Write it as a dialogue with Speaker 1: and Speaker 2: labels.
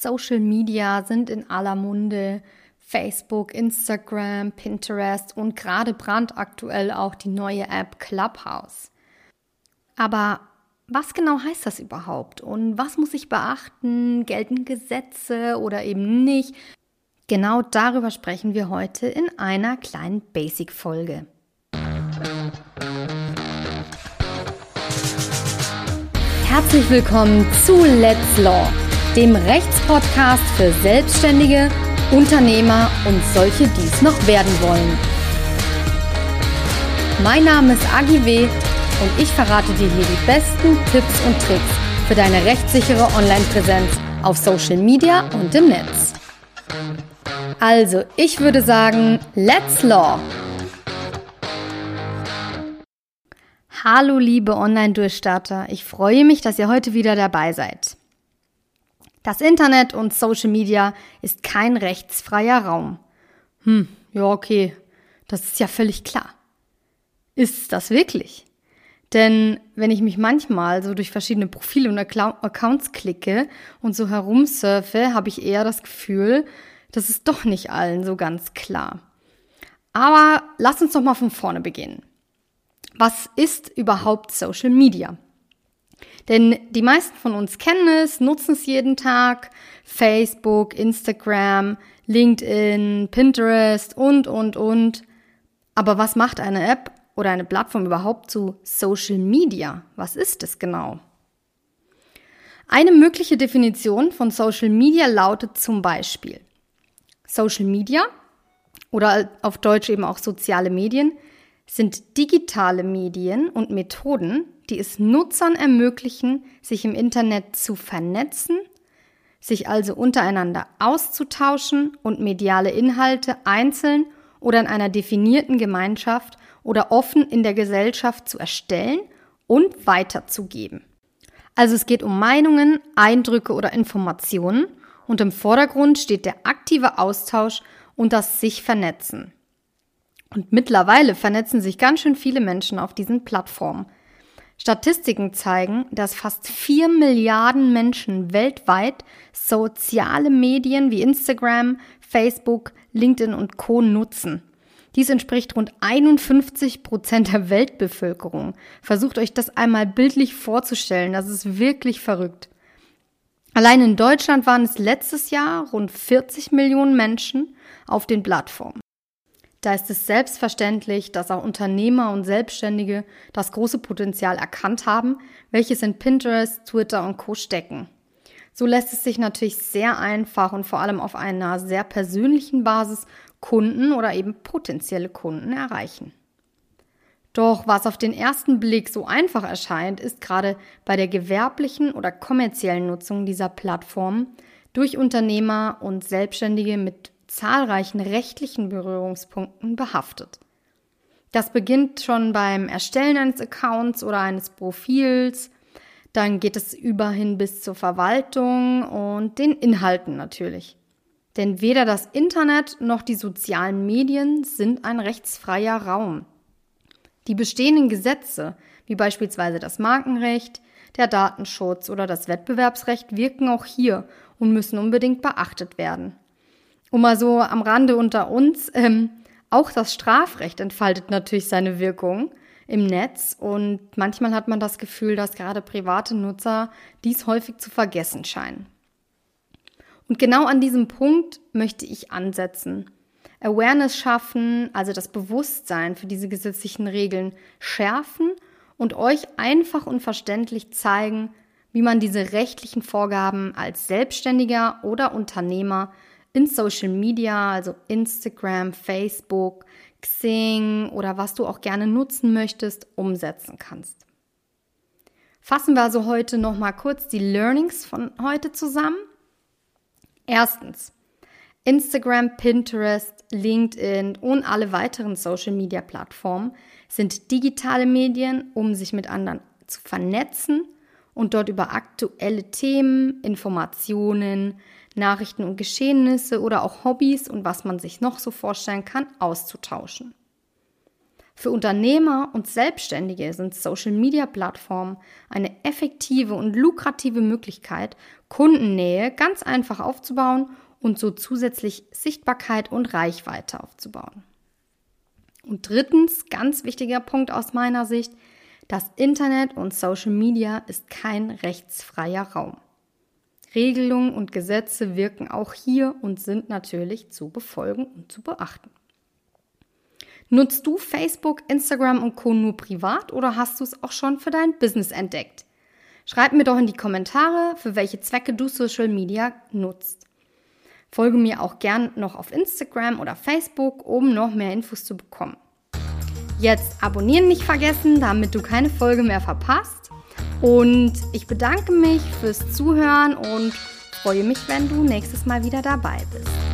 Speaker 1: Social Media sind in aller Munde. Facebook, Instagram, Pinterest und gerade brandaktuell auch die neue App Clubhouse. Aber was genau heißt das überhaupt und was muss ich beachten? Gelten Gesetze oder eben nicht? Genau darüber sprechen wir heute in einer kleinen Basic-Folge. Herzlich willkommen zu Let's Law, dem Rechtspodcast für Selbstständige, Unternehmer und solche, die es noch werden wollen. Mein Name ist Agi W. und ich verrate dir hier die besten Tipps und Tricks für deine rechtssichere Online-Präsenz auf Social Media und im Netz. Also, ich würde sagen, let's law! Hallo liebe Online-Durchstarter, ich freue mich, dass ihr heute wieder dabei seid. Das Internet und Social Media ist kein rechtsfreier Raum. Hm, ja okay, das ist ja völlig klar. Ist das wirklich? Denn wenn ich mich manchmal so durch verschiedene Profile und Accounts klicke und so herumsurfe, habe ich eher das Gefühl, das ist doch nicht allen so ganz klar. Aber lass uns doch mal von vorne beginnen. Was ist überhaupt Social Media? Denn die meisten von uns kennen es, nutzen es jeden Tag. Facebook, Instagram, LinkedIn, Pinterest und, und, und. Aber was macht eine App oder eine Plattform überhaupt zu Social Media? Was ist es genau? Eine mögliche Definition von Social Media lautet zum Beispiel, Social Media oder auf Deutsch eben auch soziale Medien sind digitale Medien und Methoden, die es Nutzern ermöglichen, sich im Internet zu vernetzen, sich also untereinander auszutauschen und mediale Inhalte einzeln oder in einer definierten Gemeinschaft oder offen in der Gesellschaft zu erstellen und weiterzugeben. Also es geht um Meinungen, Eindrücke oder Informationen und im Vordergrund steht der aktive Austausch und das sich vernetzen. Und mittlerweile vernetzen sich ganz schön viele Menschen auf diesen Plattformen. Statistiken zeigen, dass fast vier Milliarden Menschen weltweit soziale Medien wie Instagram, Facebook, LinkedIn und Co nutzen. Dies entspricht rund 51 Prozent der Weltbevölkerung. Versucht euch das einmal bildlich vorzustellen. Das ist wirklich verrückt. Allein in Deutschland waren es letztes Jahr rund 40 Millionen Menschen auf den Plattformen. Da ist es selbstverständlich, dass auch Unternehmer und Selbstständige das große Potenzial erkannt haben, welches in Pinterest, Twitter und Co stecken. So lässt es sich natürlich sehr einfach und vor allem auf einer sehr persönlichen Basis Kunden oder eben potenzielle Kunden erreichen. Doch was auf den ersten Blick so einfach erscheint, ist gerade bei der gewerblichen oder kommerziellen Nutzung dieser Plattform durch Unternehmer und Selbstständige mit zahlreichen rechtlichen Berührungspunkten behaftet. Das beginnt schon beim Erstellen eines Accounts oder eines Profils, dann geht es überhin bis zur Verwaltung und den Inhalten natürlich. Denn weder das Internet noch die sozialen Medien sind ein rechtsfreier Raum. Die bestehenden Gesetze, wie beispielsweise das Markenrecht, der Datenschutz oder das Wettbewerbsrecht, wirken auch hier und müssen unbedingt beachtet werden. Und mal so am Rande unter uns, ähm, auch das Strafrecht entfaltet natürlich seine Wirkung im Netz und manchmal hat man das Gefühl, dass gerade private Nutzer dies häufig zu vergessen scheinen. Und genau an diesem Punkt möchte ich ansetzen. Awareness schaffen, also das Bewusstsein für diese gesetzlichen Regeln schärfen und euch einfach und verständlich zeigen, wie man diese rechtlichen Vorgaben als Selbstständiger oder Unternehmer in Social Media, also Instagram, Facebook, Xing oder was du auch gerne nutzen möchtest, umsetzen kannst. Fassen wir also heute noch mal kurz die Learnings von heute zusammen. Erstens, Instagram, Pinterest, LinkedIn und alle weiteren Social Media Plattformen sind digitale Medien, um sich mit anderen zu vernetzen und dort über aktuelle Themen, Informationen, Nachrichten und Geschehnisse oder auch Hobbys und was man sich noch so vorstellen kann, auszutauschen. Für Unternehmer und Selbstständige sind Social-Media-Plattformen eine effektive und lukrative Möglichkeit, Kundennähe ganz einfach aufzubauen und so zusätzlich Sichtbarkeit und Reichweite aufzubauen. Und drittens, ganz wichtiger Punkt aus meiner Sicht, das Internet und Social Media ist kein rechtsfreier Raum. Regelungen und Gesetze wirken auch hier und sind natürlich zu befolgen und zu beachten. Nutzt du Facebook, Instagram und Co. nur privat oder hast du es auch schon für dein Business entdeckt? Schreib mir doch in die Kommentare, für welche Zwecke du Social Media nutzt. Folge mir auch gern noch auf Instagram oder Facebook, um noch mehr Infos zu bekommen. Jetzt abonnieren nicht vergessen, damit du keine Folge mehr verpasst. Und ich bedanke mich fürs Zuhören und freue mich, wenn du nächstes Mal wieder dabei bist.